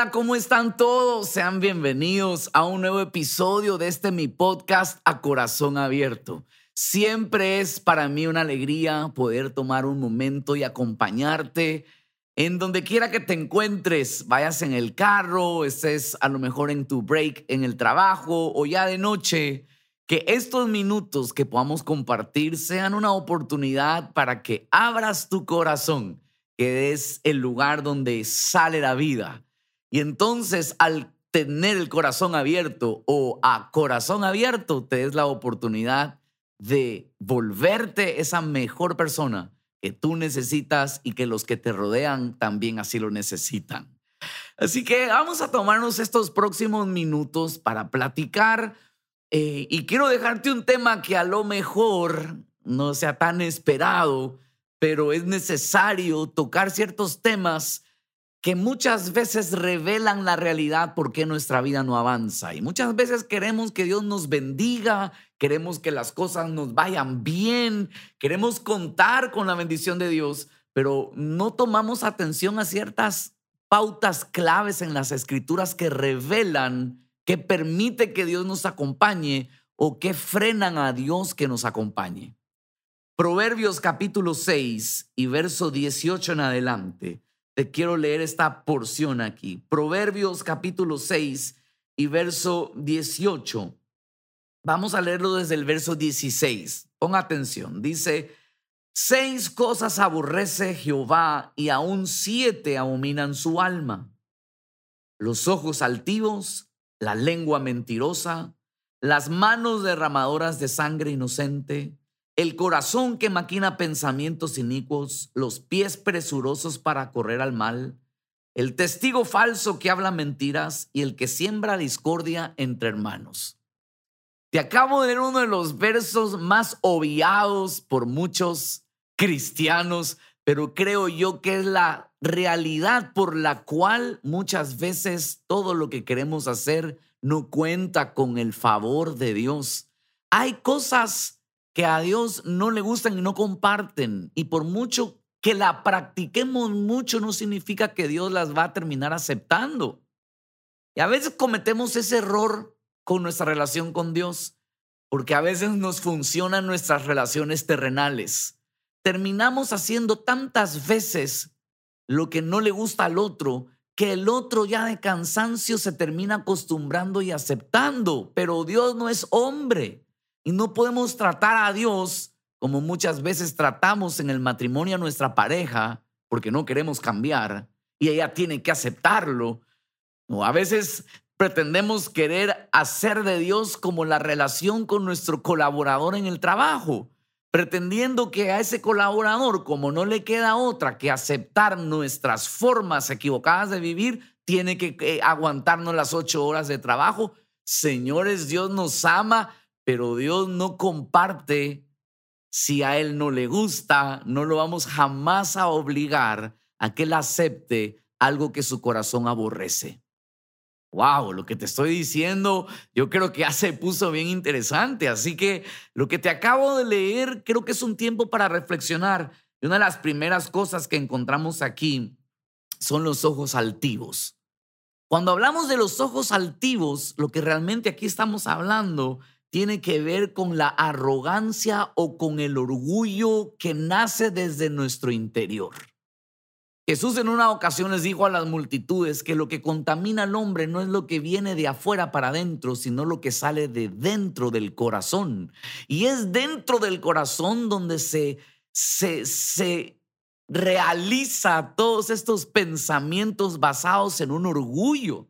hola, ¿cómo están todos? Sean bienvenidos a un nuevo episodio de este mi podcast A Corazón Abierto. Siempre es para mí una alegría poder tomar un momento y acompañarte en donde quiera que te encuentres, vayas en el carro, estés a lo mejor en tu break en el trabajo o ya de noche, que estos minutos que podamos compartir sean una oportunidad para que abras tu corazón, que es el lugar donde sale la vida y entonces al tener el corazón abierto o a corazón abierto, te des la oportunidad de volverte esa mejor persona que tú necesitas y que los que te rodean también así lo necesitan. Así que vamos a tomarnos estos próximos minutos para platicar eh, y quiero dejarte un tema que a lo mejor no sea tan esperado, pero es necesario tocar ciertos temas que muchas veces revelan la realidad por qué nuestra vida no avanza. Y muchas veces queremos que Dios nos bendiga, queremos que las cosas nos vayan bien, queremos contar con la bendición de Dios, pero no tomamos atención a ciertas pautas claves en las escrituras que revelan, que permite que Dios nos acompañe o que frenan a Dios que nos acompañe. Proverbios capítulo 6 y verso 18 en adelante te quiero leer esta porción aquí. Proverbios capítulo 6 y verso 18. Vamos a leerlo desde el verso 16. Pon atención. Dice, seis cosas aborrece Jehová y aún siete abominan su alma. Los ojos altivos, la lengua mentirosa, las manos derramadoras de sangre inocente, el corazón que maquina pensamientos inicuos, los pies presurosos para correr al mal, el testigo falso que habla mentiras y el que siembra discordia entre hermanos. Te acabo de leer uno de los versos más obviados por muchos cristianos, pero creo yo que es la realidad por la cual muchas veces todo lo que queremos hacer no cuenta con el favor de Dios. Hay cosas que a Dios no le gustan y no comparten. Y por mucho que la practiquemos mucho, no significa que Dios las va a terminar aceptando. Y a veces cometemos ese error con nuestra relación con Dios, porque a veces nos funcionan nuestras relaciones terrenales. Terminamos haciendo tantas veces lo que no le gusta al otro, que el otro ya de cansancio se termina acostumbrando y aceptando, pero Dios no es hombre. Y no podemos tratar a Dios como muchas veces tratamos en el matrimonio a nuestra pareja porque no queremos cambiar y ella tiene que aceptarlo. O a veces pretendemos querer hacer de Dios como la relación con nuestro colaborador en el trabajo, pretendiendo que a ese colaborador, como no le queda otra que aceptar nuestras formas equivocadas de vivir, tiene que eh, aguantarnos las ocho horas de trabajo. Señores, Dios nos ama pero Dios no comparte si a Él no le gusta, no lo vamos jamás a obligar a que Él acepte algo que su corazón aborrece. Wow, lo que te estoy diciendo, yo creo que ya se puso bien interesante. Así que lo que te acabo de leer, creo que es un tiempo para reflexionar. Y una de las primeras cosas que encontramos aquí son los ojos altivos. Cuando hablamos de los ojos altivos, lo que realmente aquí estamos hablando tiene que ver con la arrogancia o con el orgullo que nace desde nuestro interior. Jesús en una ocasión les dijo a las multitudes que lo que contamina al hombre no es lo que viene de afuera para adentro, sino lo que sale de dentro del corazón. Y es dentro del corazón donde se, se, se realiza todos estos pensamientos basados en un orgullo.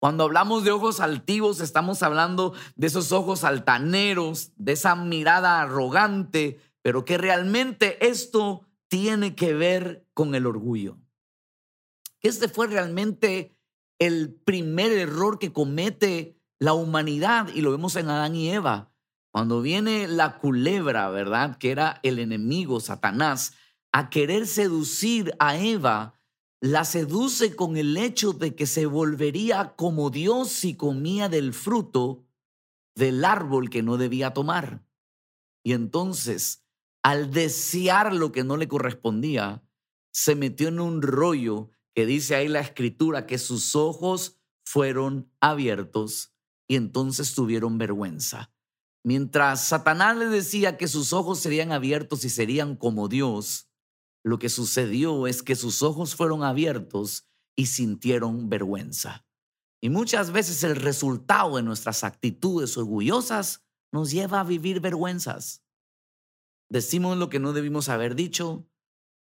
Cuando hablamos de ojos altivos, estamos hablando de esos ojos altaneros, de esa mirada arrogante, pero que realmente esto tiene que ver con el orgullo. Este fue realmente el primer error que comete la humanidad y lo vemos en Adán y Eva. Cuando viene la culebra, ¿verdad? Que era el enemigo, Satanás, a querer seducir a Eva, la seduce con el hecho de que se volvería como Dios si comía del fruto del árbol que no debía tomar. Y entonces, al desear lo que no le correspondía, se metió en un rollo que dice ahí la escritura que sus ojos fueron abiertos y entonces tuvieron vergüenza. Mientras Satanás le decía que sus ojos serían abiertos y serían como Dios, lo que sucedió es que sus ojos fueron abiertos y sintieron vergüenza. Y muchas veces el resultado de nuestras actitudes orgullosas nos lleva a vivir vergüenzas. Decimos lo que no debimos haber dicho,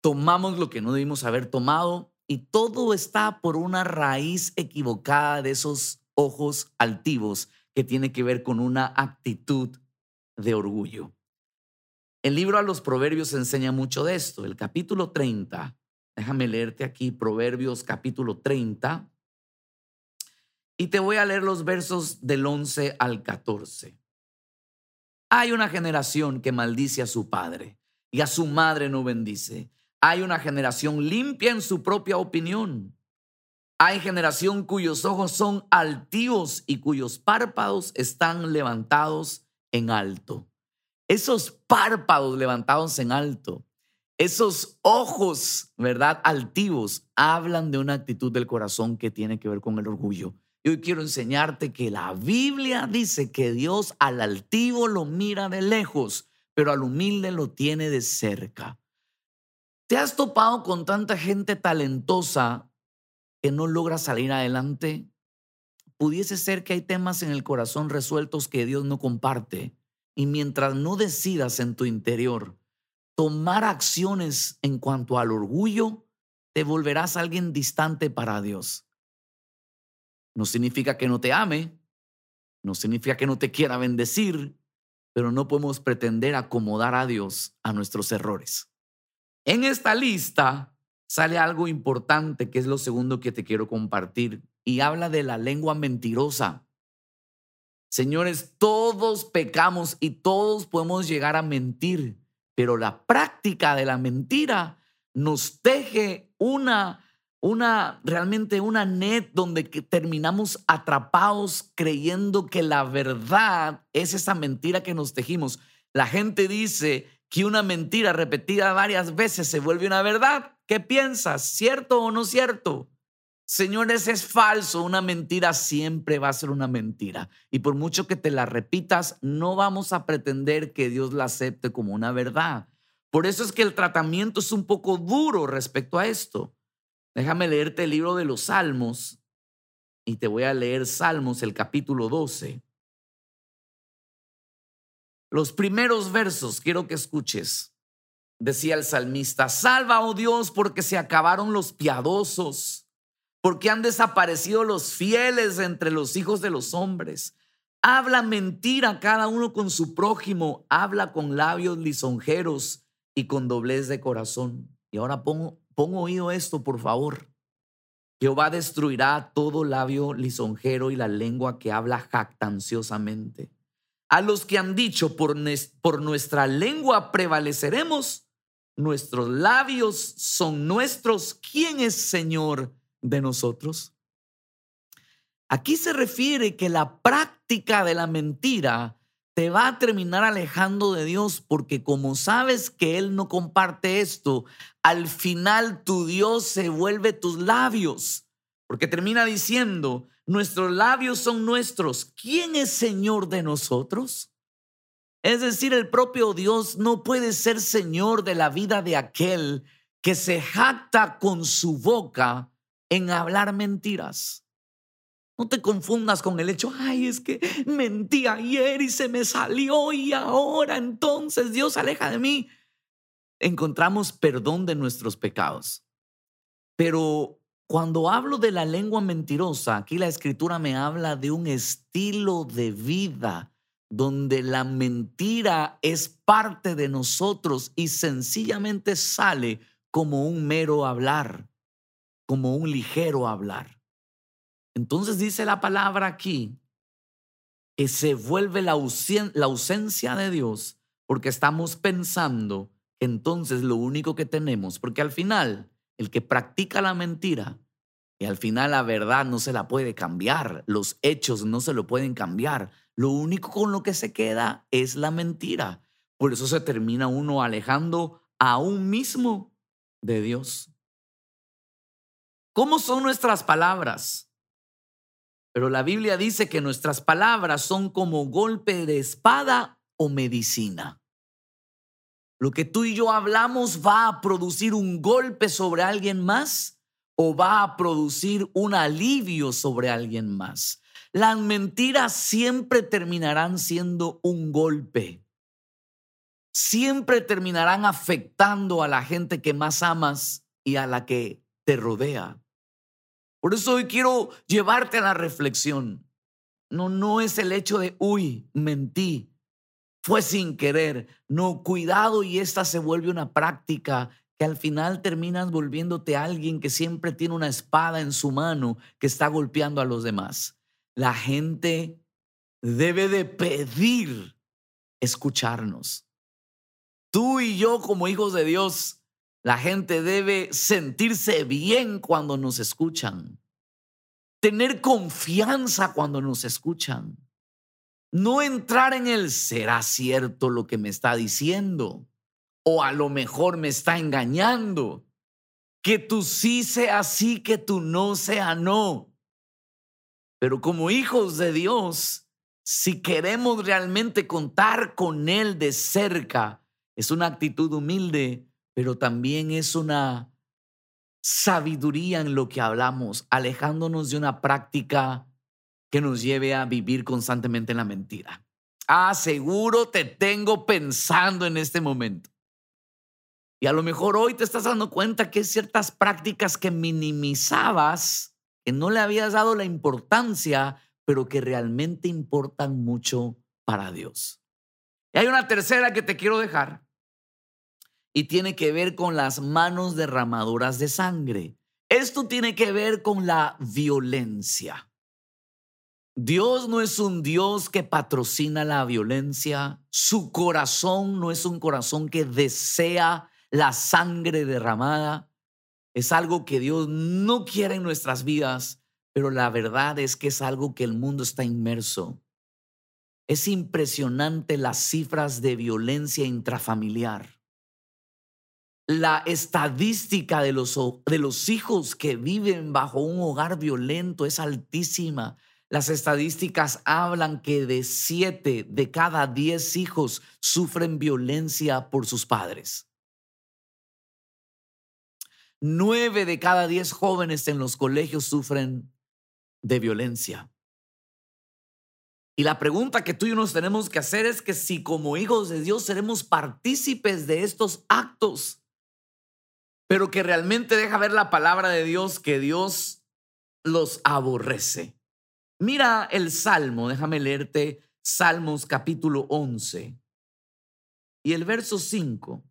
tomamos lo que no debimos haber tomado y todo está por una raíz equivocada de esos ojos altivos que tiene que ver con una actitud de orgullo. El libro a los proverbios enseña mucho de esto. El capítulo 30, déjame leerte aquí, Proverbios capítulo 30, y te voy a leer los versos del 11 al 14. Hay una generación que maldice a su padre y a su madre no bendice. Hay una generación limpia en su propia opinión. Hay generación cuyos ojos son altivos y cuyos párpados están levantados en alto. Esos párpados levantados en alto, esos ojos, ¿verdad? Altivos, hablan de una actitud del corazón que tiene que ver con el orgullo. Y hoy quiero enseñarte que la Biblia dice que Dios al altivo lo mira de lejos, pero al humilde lo tiene de cerca. ¿Te has topado con tanta gente talentosa que no logra salir adelante? Pudiese ser que hay temas en el corazón resueltos que Dios no comparte. Y mientras no decidas en tu interior tomar acciones en cuanto al orgullo, te volverás alguien distante para Dios. No significa que no te ame, no significa que no te quiera bendecir, pero no podemos pretender acomodar a Dios a nuestros errores. En esta lista sale algo importante que es lo segundo que te quiero compartir y habla de la lengua mentirosa. Señores, todos pecamos y todos podemos llegar a mentir, pero la práctica de la mentira nos teje una una realmente una net donde terminamos atrapados creyendo que la verdad es esa mentira que nos tejimos. La gente dice, que una mentira repetida varias veces se vuelve una verdad. ¿Qué piensas? ¿Cierto o no cierto? Señores, es falso. Una mentira siempre va a ser una mentira. Y por mucho que te la repitas, no vamos a pretender que Dios la acepte como una verdad. Por eso es que el tratamiento es un poco duro respecto a esto. Déjame leerte el libro de los Salmos y te voy a leer Salmos, el capítulo 12. Los primeros versos quiero que escuches. Decía el salmista, salva, oh Dios, porque se acabaron los piadosos, porque han desaparecido los fieles entre los hijos de los hombres. Habla mentira cada uno con su prójimo, habla con labios lisonjeros y con doblez de corazón. Y ahora pongo, pongo oído esto, por favor. Jehová destruirá todo labio lisonjero y la lengua que habla jactanciosamente a los que han dicho, por, por nuestra lengua prevaleceremos, nuestros labios son nuestros, ¿quién es Señor de nosotros? Aquí se refiere que la práctica de la mentira te va a terminar alejando de Dios porque como sabes que Él no comparte esto, al final tu Dios se vuelve tus labios, porque termina diciendo, Nuestros labios son nuestros. ¿Quién es Señor de nosotros? Es decir, el propio Dios no puede ser Señor de la vida de aquel que se jacta con su boca en hablar mentiras. No te confundas con el hecho, ay, es que mentí ayer y se me salió y ahora entonces Dios aleja de mí. Encontramos perdón de nuestros pecados. Pero cuando hablo de la lengua mentirosa, aquí la escritura me habla de un estilo de vida donde la mentira es parte de nosotros y sencillamente sale como un mero hablar, como un ligero hablar. Entonces dice la palabra aquí que se vuelve la, ausencia de Dios porque estamos pensando que entonces lo único que tenemos, porque al final el que practica la mentira y al final la verdad no se la puede cambiar, los hechos no se lo pueden cambiar. Lo único con lo que se queda es la mentira. Por eso se termina uno alejando a un mismo de Dios. ¿Cómo son nuestras palabras? Pero la Biblia dice que nuestras palabras son como golpe de espada o medicina. Lo que tú y yo hablamos va a producir un golpe sobre alguien más o va a producir un alivio sobre alguien más. Las mentiras siempre terminarán siendo un golpe. Siempre terminarán afectando a la gente que más amas y a la que te rodea. Por eso hoy quiero llevarte a la reflexión. No, no es el hecho de, uy, mentí, fue sin querer. No, cuidado y esta se vuelve una práctica que al final terminas volviéndote alguien que siempre tiene una espada en su mano que está golpeando a los demás. La gente debe de pedir escucharnos. Tú y yo como hijos de Dios, la gente debe sentirse bien cuando nos escuchan, tener confianza cuando nos escuchan. No entrar en el será cierto lo que me está diciendo o a lo mejor me está engañando. Que tú sí sea sí, que tú no sea no. Pero como hijos de Dios, si queremos realmente contar con Él de cerca, es una actitud humilde, pero también es una sabiduría en lo que hablamos, alejándonos de una práctica que nos lleve a vivir constantemente en la mentira. Ah, seguro te tengo pensando en este momento. Y a lo mejor hoy te estás dando cuenta que ciertas prácticas que minimizabas, que no le habías dado la importancia, pero que realmente importan mucho para Dios. Y hay una tercera que te quiero dejar y tiene que ver con las manos derramadoras de sangre. Esto tiene que ver con la violencia. Dios no es un Dios que patrocina la violencia. Su corazón no es un corazón que desea la sangre derramada. Es algo que Dios no quiere en nuestras vidas, pero la verdad es que es algo que el mundo está inmerso. Es impresionante las cifras de violencia intrafamiliar. La estadística de los, de los hijos que viven bajo un hogar violento es altísima. Las estadísticas hablan que de siete de cada diez hijos sufren violencia por sus padres. Nueve de cada diez jóvenes en los colegios sufren de violencia. Y la pregunta que tú y yo nos tenemos que hacer es que si como hijos de Dios seremos partícipes de estos actos, pero que realmente deja ver la palabra de Dios que Dios los aborrece. Mira el Salmo, déjame leerte Salmos capítulo 11. Y el verso 5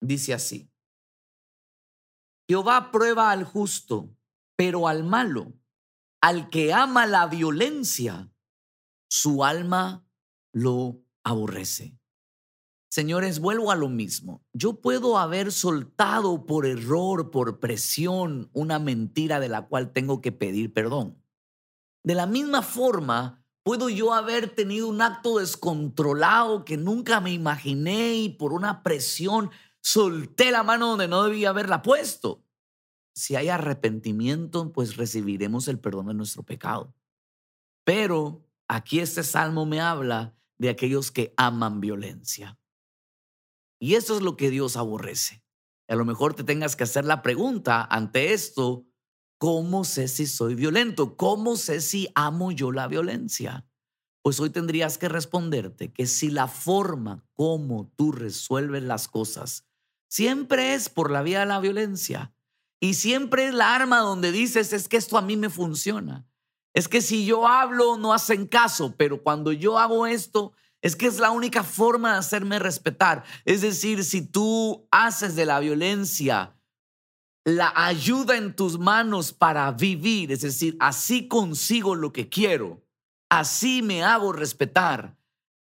dice así. Jehová prueba al justo, pero al malo, al que ama la violencia, su alma lo aborrece. Señores, vuelvo a lo mismo. Yo puedo haber soltado por error, por presión, una mentira de la cual tengo que pedir perdón. De la misma forma, puedo yo haber tenido un acto descontrolado que nunca me imaginé y por una presión solté la mano donde no debía haberla puesto. Si hay arrepentimiento, pues recibiremos el perdón de nuestro pecado. Pero aquí este salmo me habla de aquellos que aman violencia. Y eso es lo que Dios aborrece. A lo mejor te tengas que hacer la pregunta ante esto, ¿Cómo sé si soy violento? ¿Cómo sé si amo yo la violencia? Pues hoy tendrías que responderte que si la forma como tú resuelves las cosas siempre es por la vía de la violencia y siempre es la arma donde dices es que esto a mí me funciona. Es que si yo hablo no hacen caso, pero cuando yo hago esto es que es la única forma de hacerme respetar. Es decir, si tú haces de la violencia la ayuda en tus manos para vivir, es decir, así consigo lo que quiero, así me hago respetar,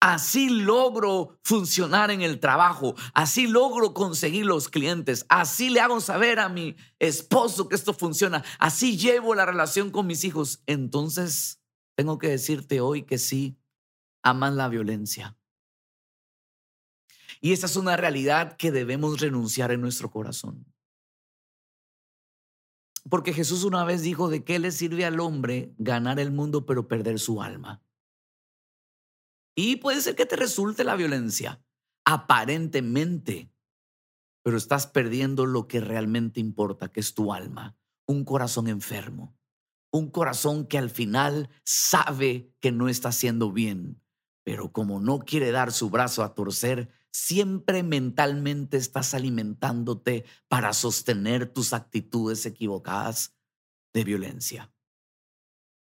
así logro funcionar en el trabajo, así logro conseguir los clientes, así le hago saber a mi esposo que esto funciona, así llevo la relación con mis hijos, entonces tengo que decirte hoy que sí, aman la violencia. Y esa es una realidad que debemos renunciar en nuestro corazón. porque Jesús una vez dijo de qué le sirve al hombre ganar el mundo pero perder su alma. Y puede ser que te resulte la violencia, aparentemente, pero estás perdiendo lo que realmente importa, que es tu alma, un corazón enfermo, un corazón que al final sabe que no está haciendo bien, pero como no quiere dar su brazo a torcer, siempre mentalmente estás alimentándote para sostener tus actitudes equivocadas de violencia.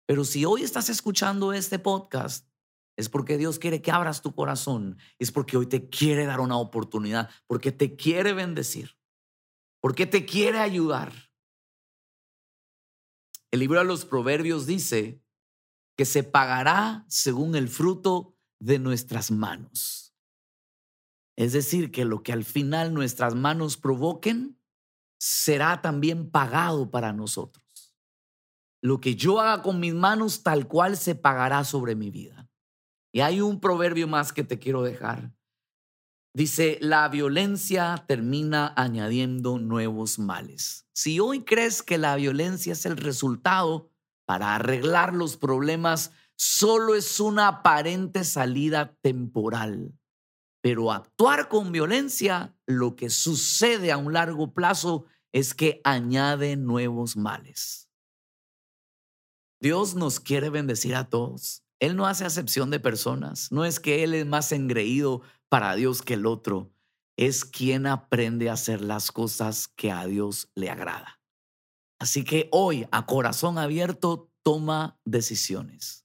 Pero si hoy estás escuchando este podcast, es porque Dios quiere que abras tu corazón, es porque hoy te quiere dar una oportunidad, porque te quiere bendecir, porque te quiere ayudar. El libro de los Proverbios dice que se pagará según el fruto de nuestras manos. Es decir, que lo que al final nuestras manos provoquen será también pagado para nosotros. Lo que yo haga con mis manos tal cual se pagará sobre mi vida. Y hay un proverbio más que te quiero dejar. Dice, la violencia termina añadiendo nuevos males. Si hoy crees que la violencia es el resultado para arreglar los problemas, solo es una aparente salida temporal. Pero actuar con violencia, lo que sucede a un largo plazo es que añade nuevos males. Dios nos quiere bendecir a todos. Él no hace acepción de personas. No es que Él es más engreído para Dios que el otro. Es quien aprende a hacer las cosas que a Dios le agrada. Así que hoy, a corazón abierto, toma decisiones.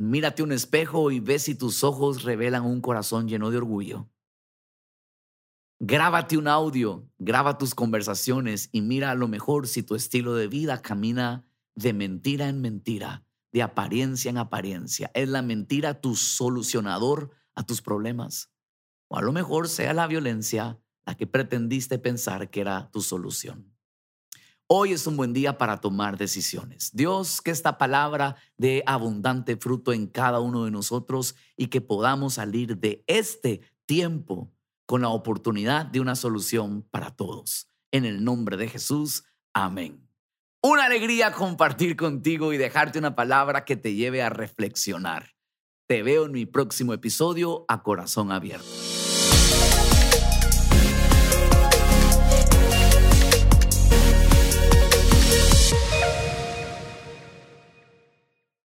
Mírate un espejo y ve si tus ojos revelan un corazón lleno de orgullo. Grábate un audio, graba tus conversaciones y mira a lo mejor si tu estilo de vida camina de mentira en mentira, de apariencia en apariencia. ¿Es la mentira tu solucionador a tus problemas? O a lo mejor sea la violencia la que pretendiste pensar que era tu solución. Hoy es un buen día para tomar decisiones. Dios, que esta palabra dé abundante fruto en cada uno de nosotros y que podamos salir de este tiempo con la oportunidad de una solución para todos. En el nombre de Jesús, amén. Una alegría compartir contigo y dejarte una palabra que te lleve a reflexionar. Te veo en mi próximo episodio a corazón abierto.